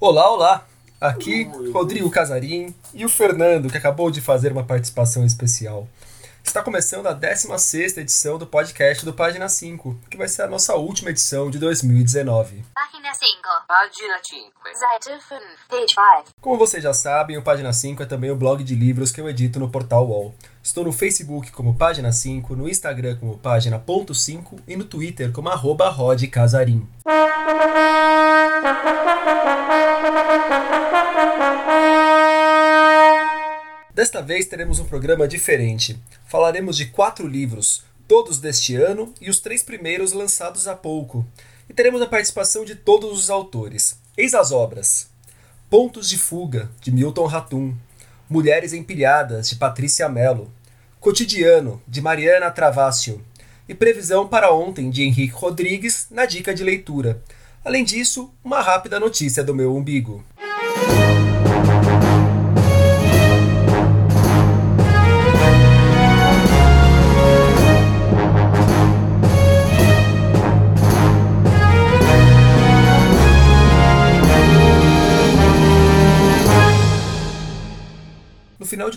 Olá, olá! Aqui Rodrigo Casarim e o Fernando, que acabou de fazer uma participação especial. Está começando a 16 edição do podcast do Página 5, que vai ser a nossa última edição de 2019. Página 5. Página 5. Seite 5. Page 5. Como vocês já sabem, o Página 5 é também o blog de livros que eu edito no portal UOL. Estou no Facebook como Página 5, no Instagram como Página.5 e no Twitter como arroba Rod Casarim. Desta vez teremos um programa diferente. Falaremos de quatro livros, todos deste ano e os três primeiros lançados há pouco. E teremos a participação de todos os autores. Eis as obras: Pontos de Fuga, de Milton Ratum, Mulheres Empilhadas, de Patrícia Mello, Cotidiano, de Mariana Travascio, e Previsão para Ontem, de Henrique Rodrigues, na dica de leitura. Além disso, uma rápida notícia do meu umbigo.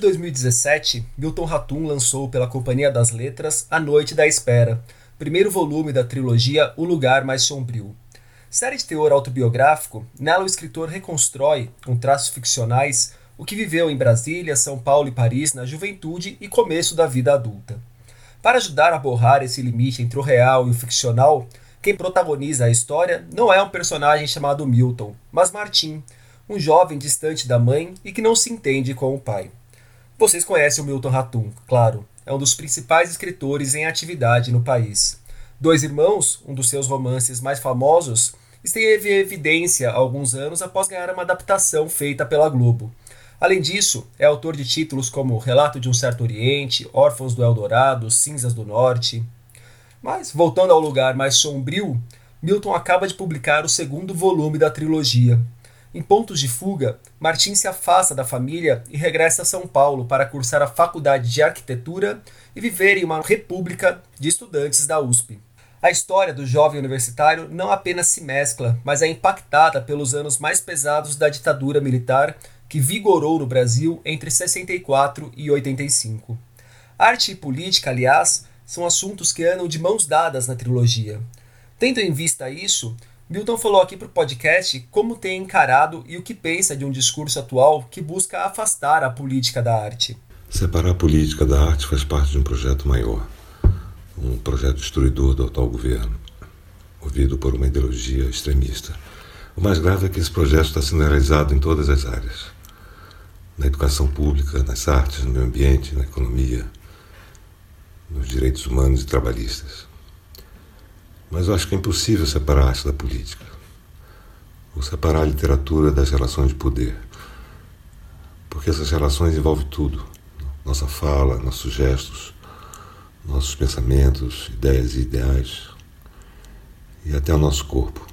2017, Milton Ratum lançou pela Companhia das Letras A Noite da Espera, primeiro volume da trilogia O Lugar Mais Sombrio. Série de teor autobiográfico, nela o escritor reconstrói, com traços ficcionais, o que viveu em Brasília, São Paulo e Paris na juventude e começo da vida adulta. Para ajudar a borrar esse limite entre o real e o ficcional, quem protagoniza a história não é um personagem chamado Milton, mas Martim, um jovem distante da mãe e que não se entende com o pai. Vocês conhecem o Milton Ratum, claro, é um dos principais escritores em atividade no país. Dois Irmãos, um dos seus romances mais famosos, esteve em evidência há alguns anos após ganhar uma adaptação feita pela Globo. Além disso, é autor de títulos como Relato de um Certo Oriente, Órfãos do Eldorado, Cinzas do Norte. Mas, voltando ao lugar mais sombrio, Milton acaba de publicar o segundo volume da trilogia, em Pontos de Fuga, Martim se afasta da família e regressa a São Paulo para cursar a faculdade de arquitetura e viver em uma república de estudantes da USP. A história do jovem universitário não apenas se mescla, mas é impactada pelos anos mais pesados da ditadura militar que vigorou no Brasil entre 64 e 85. Arte e política, aliás, são assuntos que andam de mãos dadas na trilogia. Tendo em vista isso, Milton falou aqui para o podcast como tem encarado e o que pensa de um discurso atual que busca afastar a política da arte. Separar a política da arte faz parte de um projeto maior, um projeto destruidor do atual governo, movido por uma ideologia extremista. O mais grave é que esse projeto está sendo realizado em todas as áreas: na educação pública, nas artes, no meio ambiente, na economia, nos direitos humanos e trabalhistas. Mas eu acho que é impossível separar a arte da política, ou separar a literatura das relações de poder, porque essas relações envolvem tudo: nossa fala, nossos gestos, nossos pensamentos, ideias e ideais, e até o nosso corpo.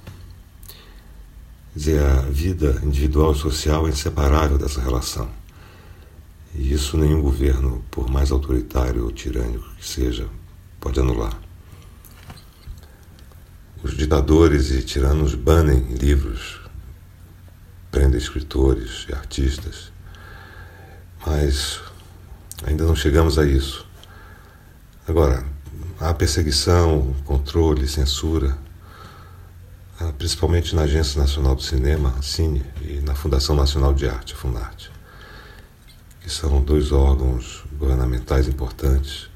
Quer dizer, a vida individual e social é inseparável dessa relação. E isso nenhum governo, por mais autoritário ou tirânico que seja, pode anular. Os ditadores e tiranos banem livros, prendem escritores e artistas, mas ainda não chegamos a isso. Agora, há perseguição, controle, censura, principalmente na Agência Nacional do Cinema, Cine, e na Fundação Nacional de Arte, Funarte, que são dois órgãos governamentais importantes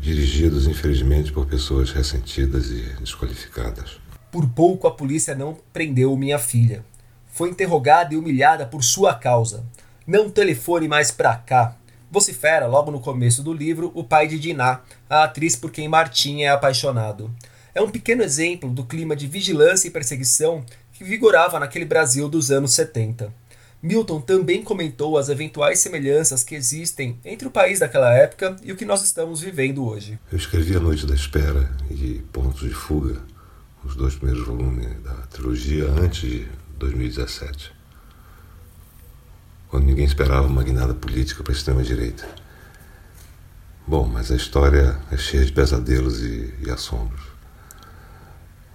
dirigidos infelizmente por pessoas ressentidas e desqualificadas. Por pouco a polícia não prendeu minha filha. Foi interrogada e humilhada por sua causa. Não telefone mais pra cá. Vocifera, logo no começo do livro, o pai de Diná, a atriz por quem Martim é apaixonado. É um pequeno exemplo do clima de vigilância e perseguição que vigorava naquele Brasil dos anos 70. Milton também comentou as eventuais semelhanças que existem entre o país daquela época e o que nós estamos vivendo hoje. Eu escrevi A Noite da Espera e Pontos de Fuga, os dois primeiros volumes da trilogia, antes de 2017, quando ninguém esperava uma guinada política para a extrema-direita. Bom, mas a história é cheia de pesadelos e, e assombros.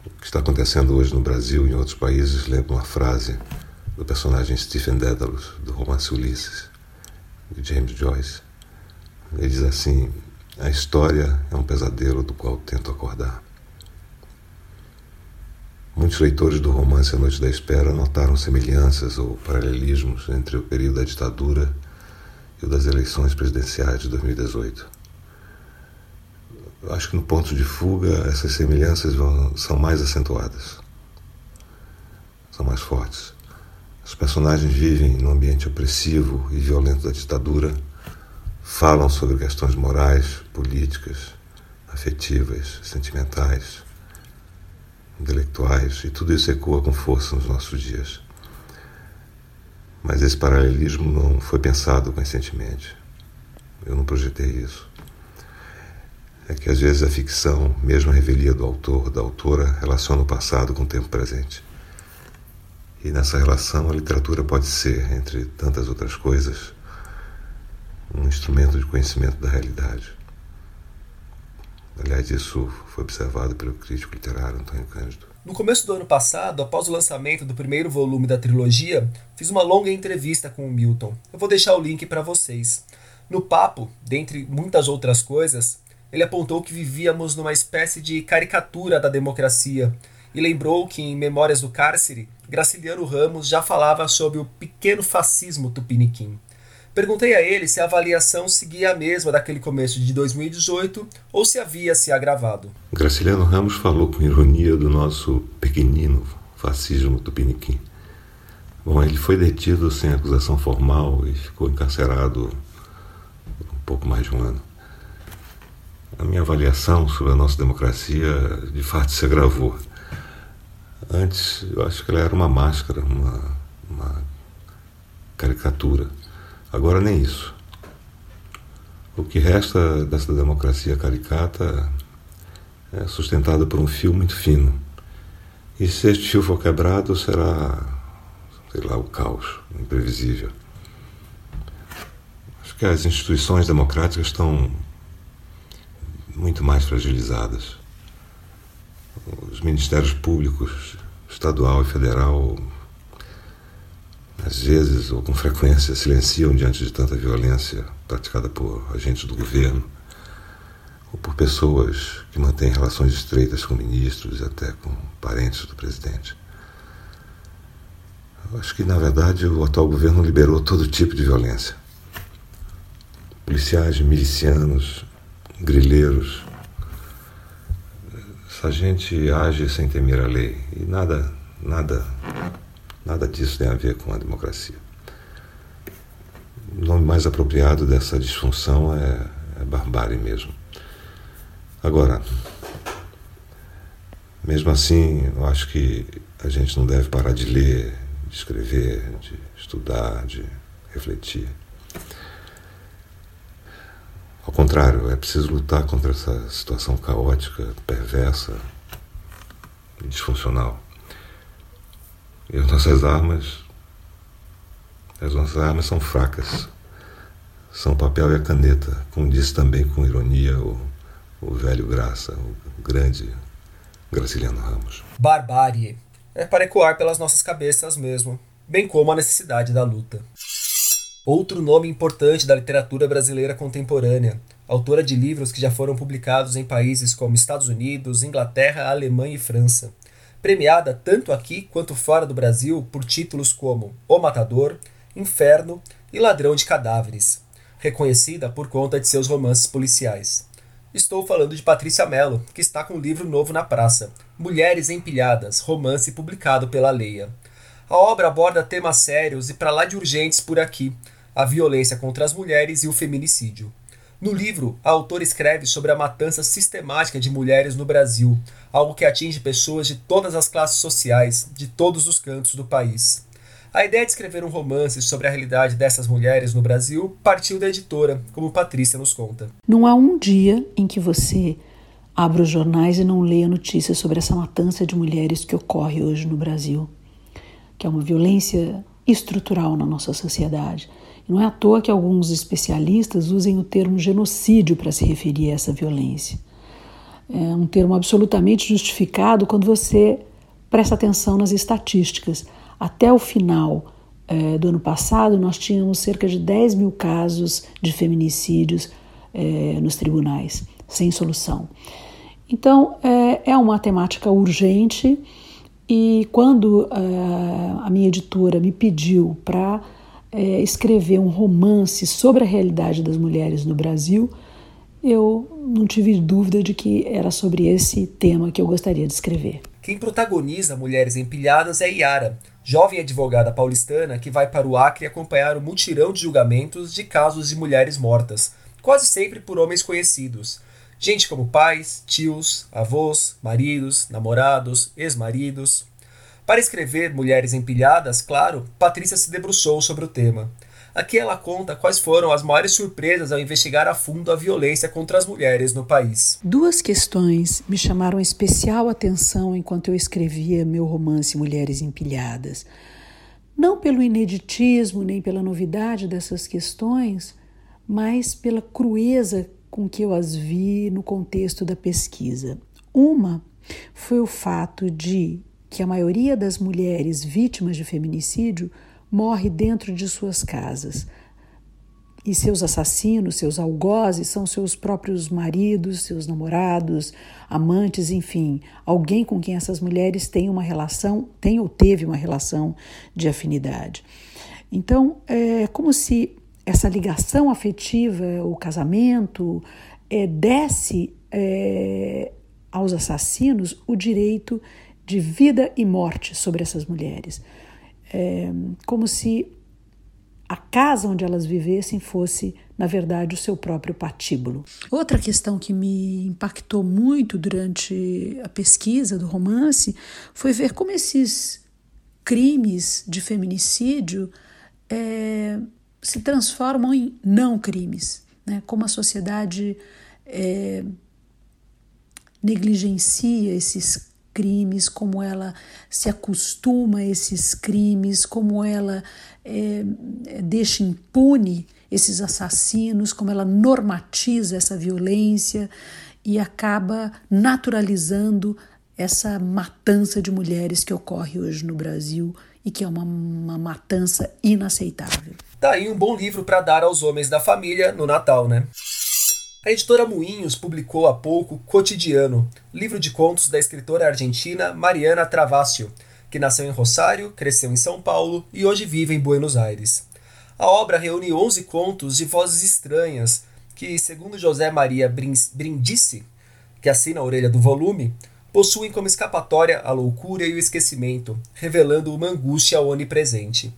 O que está acontecendo hoje no Brasil e em outros países lembra uma frase do personagem Stephen Dedalus, do romance Ulisses, de James Joyce. Ele diz assim: A história é um pesadelo do qual tento acordar. Muitos leitores do romance A Noite da Espera notaram semelhanças ou paralelismos entre o período da ditadura e o das eleições presidenciais de 2018. Eu acho que no ponto de fuga essas semelhanças vão, são mais acentuadas, são mais fortes. Os personagens vivem num ambiente opressivo e violento da ditadura, falam sobre questões morais, políticas, afetivas, sentimentais, intelectuais, e tudo isso ecoa com força nos nossos dias. Mas esse paralelismo não foi pensado conscientemente. Eu não projetei isso. É que às vezes a ficção, mesmo a revelia do autor, da autora, relaciona o passado com o tempo presente. E nessa relação, a literatura pode ser, entre tantas outras coisas, um instrumento de conhecimento da realidade. Aliás, isso foi observado pelo crítico literário Antônio Cândido. No começo do ano passado, após o lançamento do primeiro volume da trilogia, fiz uma longa entrevista com o Milton. Eu vou deixar o link para vocês. No papo, dentre muitas outras coisas, ele apontou que vivíamos numa espécie de caricatura da democracia e lembrou que em Memórias do Cárcere, Graciliano Ramos já falava sobre o pequeno fascismo tupiniquim. Perguntei a ele se a avaliação seguia a mesma daquele começo de 2018 ou se havia se agravado. Graciliano Ramos falou com ironia do nosso pequenino fascismo tupiniquim. Bom, ele foi detido sem acusação formal e ficou encarcerado um pouco mais de um ano. A minha avaliação sobre a nossa democracia de fato se agravou. Antes, eu acho que ela era uma máscara, uma, uma caricatura. Agora, nem isso. O que resta dessa democracia caricata é sustentado por um fio muito fino. E se este fio for quebrado, será, sei lá, o caos, imprevisível. Acho que as instituições democráticas estão muito mais fragilizadas os ministérios públicos, estadual e federal, às vezes ou com frequência, silenciam diante de tanta violência praticada por agentes do governo ou por pessoas que mantêm relações estreitas com ministros e até com parentes do presidente. Eu acho que, na verdade, o atual governo liberou todo tipo de violência. Policiais, milicianos, grileiros, a gente age sem temer a lei e nada, nada, nada disso tem a ver com a democracia. O nome mais apropriado dessa disfunção é, é barbárie mesmo. Agora, mesmo assim, eu acho que a gente não deve parar de ler, de escrever, de estudar, de refletir. Contrário, é preciso lutar contra essa situação caótica, perversa e disfuncional. E as nossas armas, as nossas armas são fracas. São o papel e a caneta, como disse também com ironia o, o velho Graça, o grande Graciliano Ramos. Barbárie. É para ecoar pelas nossas cabeças mesmo, bem como a necessidade da luta. Outro nome importante da literatura brasileira contemporânea, autora de livros que já foram publicados em países como Estados Unidos, Inglaterra, Alemanha e França. Premiada tanto aqui quanto fora do Brasil por títulos como O Matador, Inferno e Ladrão de Cadáveres. Reconhecida por conta de seus romances policiais. Estou falando de Patrícia Mello, que está com um livro novo na praça, Mulheres Empilhadas, romance publicado pela Leia. A obra aborda temas sérios e para lá de urgentes por aqui, a violência contra as mulheres e o feminicídio. No livro, a autora escreve sobre a matança sistemática de mulheres no Brasil, algo que atinge pessoas de todas as classes sociais, de todos os cantos do país. A ideia de escrever um romance sobre a realidade dessas mulheres no Brasil partiu da editora, como Patrícia nos conta. Não há um dia em que você abra os jornais e não leia notícias sobre essa matança de mulheres que ocorre hoje no Brasil, que é uma violência estrutural na nossa sociedade não é à toa que alguns especialistas usem o termo genocídio para se referir a essa violência. é um termo absolutamente justificado quando você presta atenção nas estatísticas. Até o final é, do ano passado, nós tínhamos cerca de 10 mil casos de feminicídios é, nos tribunais, sem solução. Então, é, é uma temática urgente e quando é, a minha editora me pediu para é, escrever um romance sobre a realidade das mulheres no Brasil, eu não tive dúvida de que era sobre esse tema que eu gostaria de escrever. Quem protagoniza Mulheres Empilhadas é Yara, jovem advogada paulistana que vai para o Acre acompanhar o mutirão de julgamentos de casos de mulheres mortas, quase sempre por homens conhecidos. Gente como pais, tios, avós, maridos, namorados, ex-maridos. Para escrever Mulheres Empilhadas, claro, Patrícia se debruçou sobre o tema. Aqui ela conta quais foram as maiores surpresas ao investigar a fundo a violência contra as mulheres no país. Duas questões me chamaram especial atenção enquanto eu escrevia meu romance Mulheres Empilhadas. Não pelo ineditismo nem pela novidade dessas questões, mas pela crueza com que eu as vi no contexto da pesquisa. Uma foi o fato de que a maioria das mulheres vítimas de feminicídio morre dentro de suas casas. E seus assassinos, seus algozes, são seus próprios maridos, seus namorados, amantes, enfim, alguém com quem essas mulheres têm uma relação, tem ou teve uma relação de afinidade. Então, é como se essa ligação afetiva, o casamento, é, desse é, aos assassinos o direito vida e morte sobre essas mulheres é, como se a casa onde elas vivessem fosse, na verdade, o seu próprio patíbulo. Outra questão que me impactou muito durante a pesquisa do romance foi ver como esses crimes de feminicídio é, se transformam em não crimes, né? como a sociedade é, negligencia esses crimes, como ela se acostuma a esses crimes, como ela é, deixa impune esses assassinos, como ela normatiza essa violência e acaba naturalizando essa matança de mulheres que ocorre hoje no Brasil e que é uma, uma matança inaceitável. Tá aí um bom livro para dar aos homens da família no Natal, né? A editora Moinhos publicou há pouco Cotidiano, livro de contos da escritora argentina Mariana Travascio, que nasceu em Rosário, cresceu em São Paulo e hoje vive em Buenos Aires. A obra reúne 11 contos de vozes estranhas que, segundo José Maria Brindisi, que assina a orelha do volume, possuem como escapatória a loucura e o esquecimento, revelando uma angústia onipresente.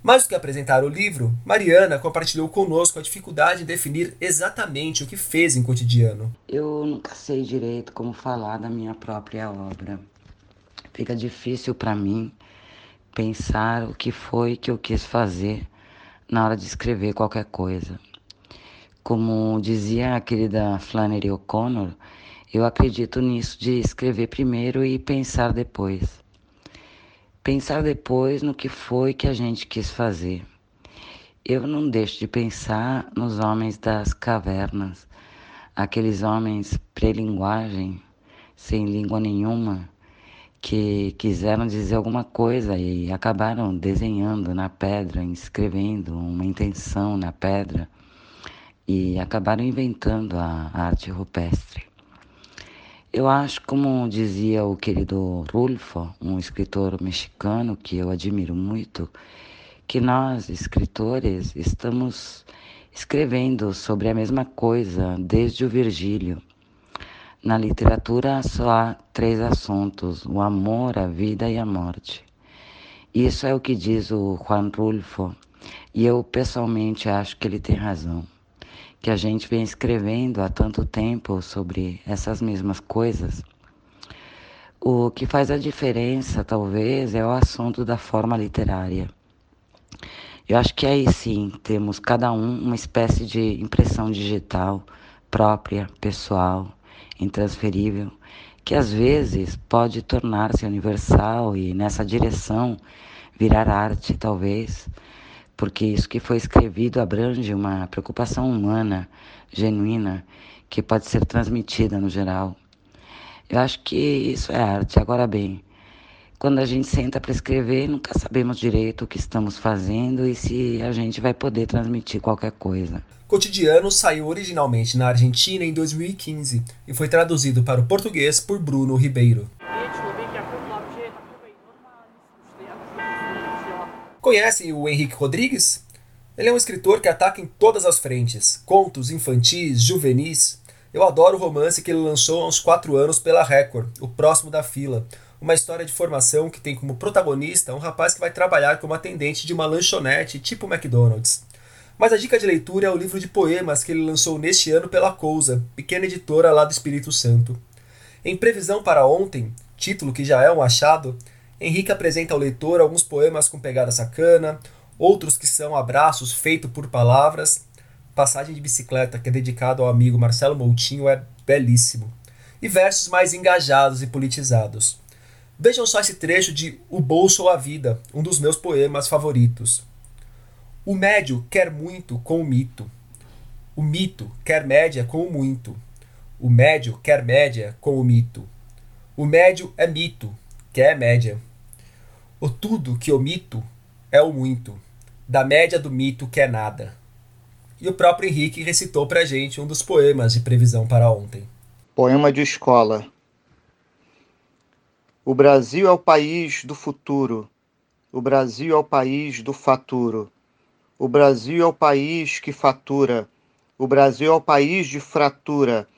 Mais do que apresentar o livro, Mariana compartilhou conosco a dificuldade em definir exatamente o que fez em cotidiano. Eu nunca sei direito como falar da minha própria obra. Fica difícil para mim pensar o que foi que eu quis fazer na hora de escrever qualquer coisa. Como dizia a querida Flannery O'Connor, eu acredito nisso de escrever primeiro e pensar depois pensar depois no que foi que a gente quis fazer. Eu não deixo de pensar nos homens das cavernas, aqueles homens pré-linguagem, sem língua nenhuma, que quiseram dizer alguma coisa e acabaram desenhando na pedra, escrevendo uma intenção na pedra e acabaram inventando a arte rupestre. Eu acho, como dizia o querido Rulfo, um escritor mexicano que eu admiro muito, que nós, escritores, estamos escrevendo sobre a mesma coisa desde o Virgílio. Na literatura só há três assuntos: o amor, a vida e a morte. Isso é o que diz o Juan Rulfo, e eu pessoalmente acho que ele tem razão que a gente vem escrevendo há tanto tempo sobre essas mesmas coisas, o que faz a diferença, talvez, é o assunto da forma literária. Eu acho que aí sim temos cada um uma espécie de impressão digital própria, pessoal, intransferível, que às vezes pode tornar-se universal e nessa direção virar arte, talvez porque isso que foi escrevido abrange uma preocupação humana, genuína, que pode ser transmitida no geral. Eu acho que isso é arte. Agora bem, quando a gente senta para escrever, nunca sabemos direito o que estamos fazendo e se a gente vai poder transmitir qualquer coisa. Cotidiano saiu originalmente na Argentina em 2015 e foi traduzido para o português por Bruno Ribeiro. Conhecem o Henrique Rodrigues? Ele é um escritor que ataca em todas as frentes: contos infantis, juvenis. Eu adoro o romance que ele lançou há uns 4 anos pela Record, O Próximo da Fila, uma história de formação que tem como protagonista um rapaz que vai trabalhar como atendente de uma lanchonete tipo McDonald's. Mas a dica de leitura é o livro de poemas que ele lançou neste ano pela Cousa, pequena editora lá do Espírito Santo. Em Previsão para Ontem, título que já é um achado, Henrique apresenta ao leitor alguns poemas com pegada sacana, outros que são abraços feitos por palavras. Passagem de Bicicleta, que é dedicado ao amigo Marcelo Moutinho, é belíssimo. E versos mais engajados e politizados. Vejam só esse trecho de O Bolso ou a Vida, um dos meus poemas favoritos. O médio quer muito com o mito. O mito quer média com o muito. O médio quer média com o mito. O médio é mito, quer média. O tudo que o mito é o muito. Da média do mito que é nada. E o próprio Henrique recitou pra gente um dos poemas de previsão para ontem. Poema de escola. O Brasil é o país do futuro. O Brasil é o país do faturo. O Brasil é o país que fatura. O Brasil é o país de fratura.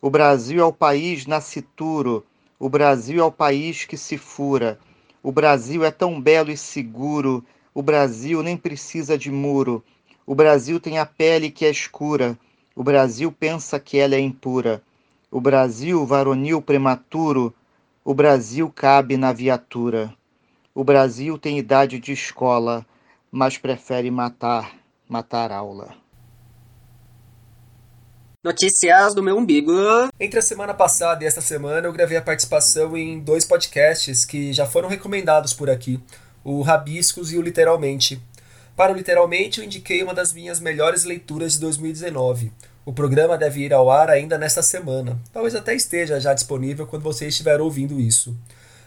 O Brasil é o país nascituro. O Brasil é o país que se fura. O Brasil é tão belo e seguro. O Brasil nem precisa de muro. O Brasil tem a pele que é escura. O Brasil pensa que ela é impura. O Brasil, varonil prematuro, o Brasil cabe na viatura. O Brasil tem idade de escola, mas prefere matar, matar aula. Notícias do meu umbigo. Entre a semana passada e esta semana eu gravei a participação em dois podcasts que já foram recomendados por aqui, o Rabiscos e o Literalmente. Para o Literalmente eu indiquei uma das minhas melhores leituras de 2019, o programa deve ir ao ar ainda nesta semana. Talvez até esteja já disponível quando você estiver ouvindo isso.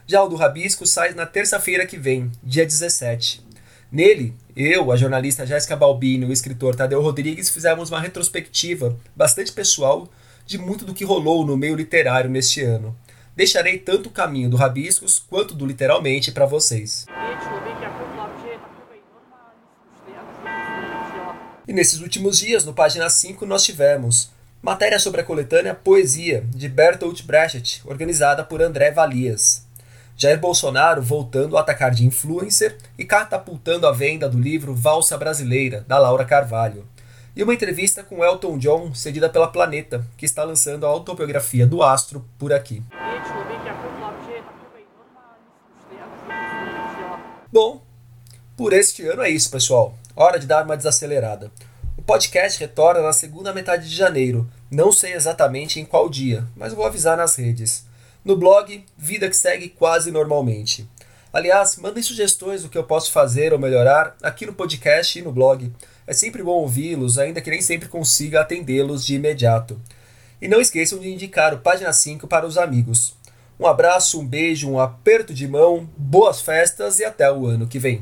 Já o do Rabisco sai na terça-feira que vem, dia 17. Nele, eu, a jornalista Jéssica Balbino e o escritor Tadeu Rodrigues fizemos uma retrospectiva bastante pessoal de muito do que rolou no meio literário neste ano. Deixarei tanto o caminho do Rabiscos quanto do Literalmente para vocês. E nesses últimos dias, no página 5, nós tivemos matéria sobre a coletânea Poesia, de Bertolt Brecht, organizada por André Valias. Jair Bolsonaro voltando a atacar de influencer e catapultando a venda do livro Valsa Brasileira, da Laura Carvalho. E uma entrevista com Elton John, cedida pela Planeta, que está lançando a autobiografia do astro por aqui. Bom, por este ano é isso, pessoal. Hora de dar uma desacelerada. O podcast retorna na segunda metade de janeiro. Não sei exatamente em qual dia, mas vou avisar nas redes. No blog, vida que segue quase normalmente. Aliás, mandem sugestões do que eu posso fazer ou melhorar aqui no podcast e no blog. É sempre bom ouvi-los, ainda que nem sempre consiga atendê-los de imediato. E não esqueçam de indicar o Página 5 para os amigos. Um abraço, um beijo, um aperto de mão, boas festas e até o ano que vem.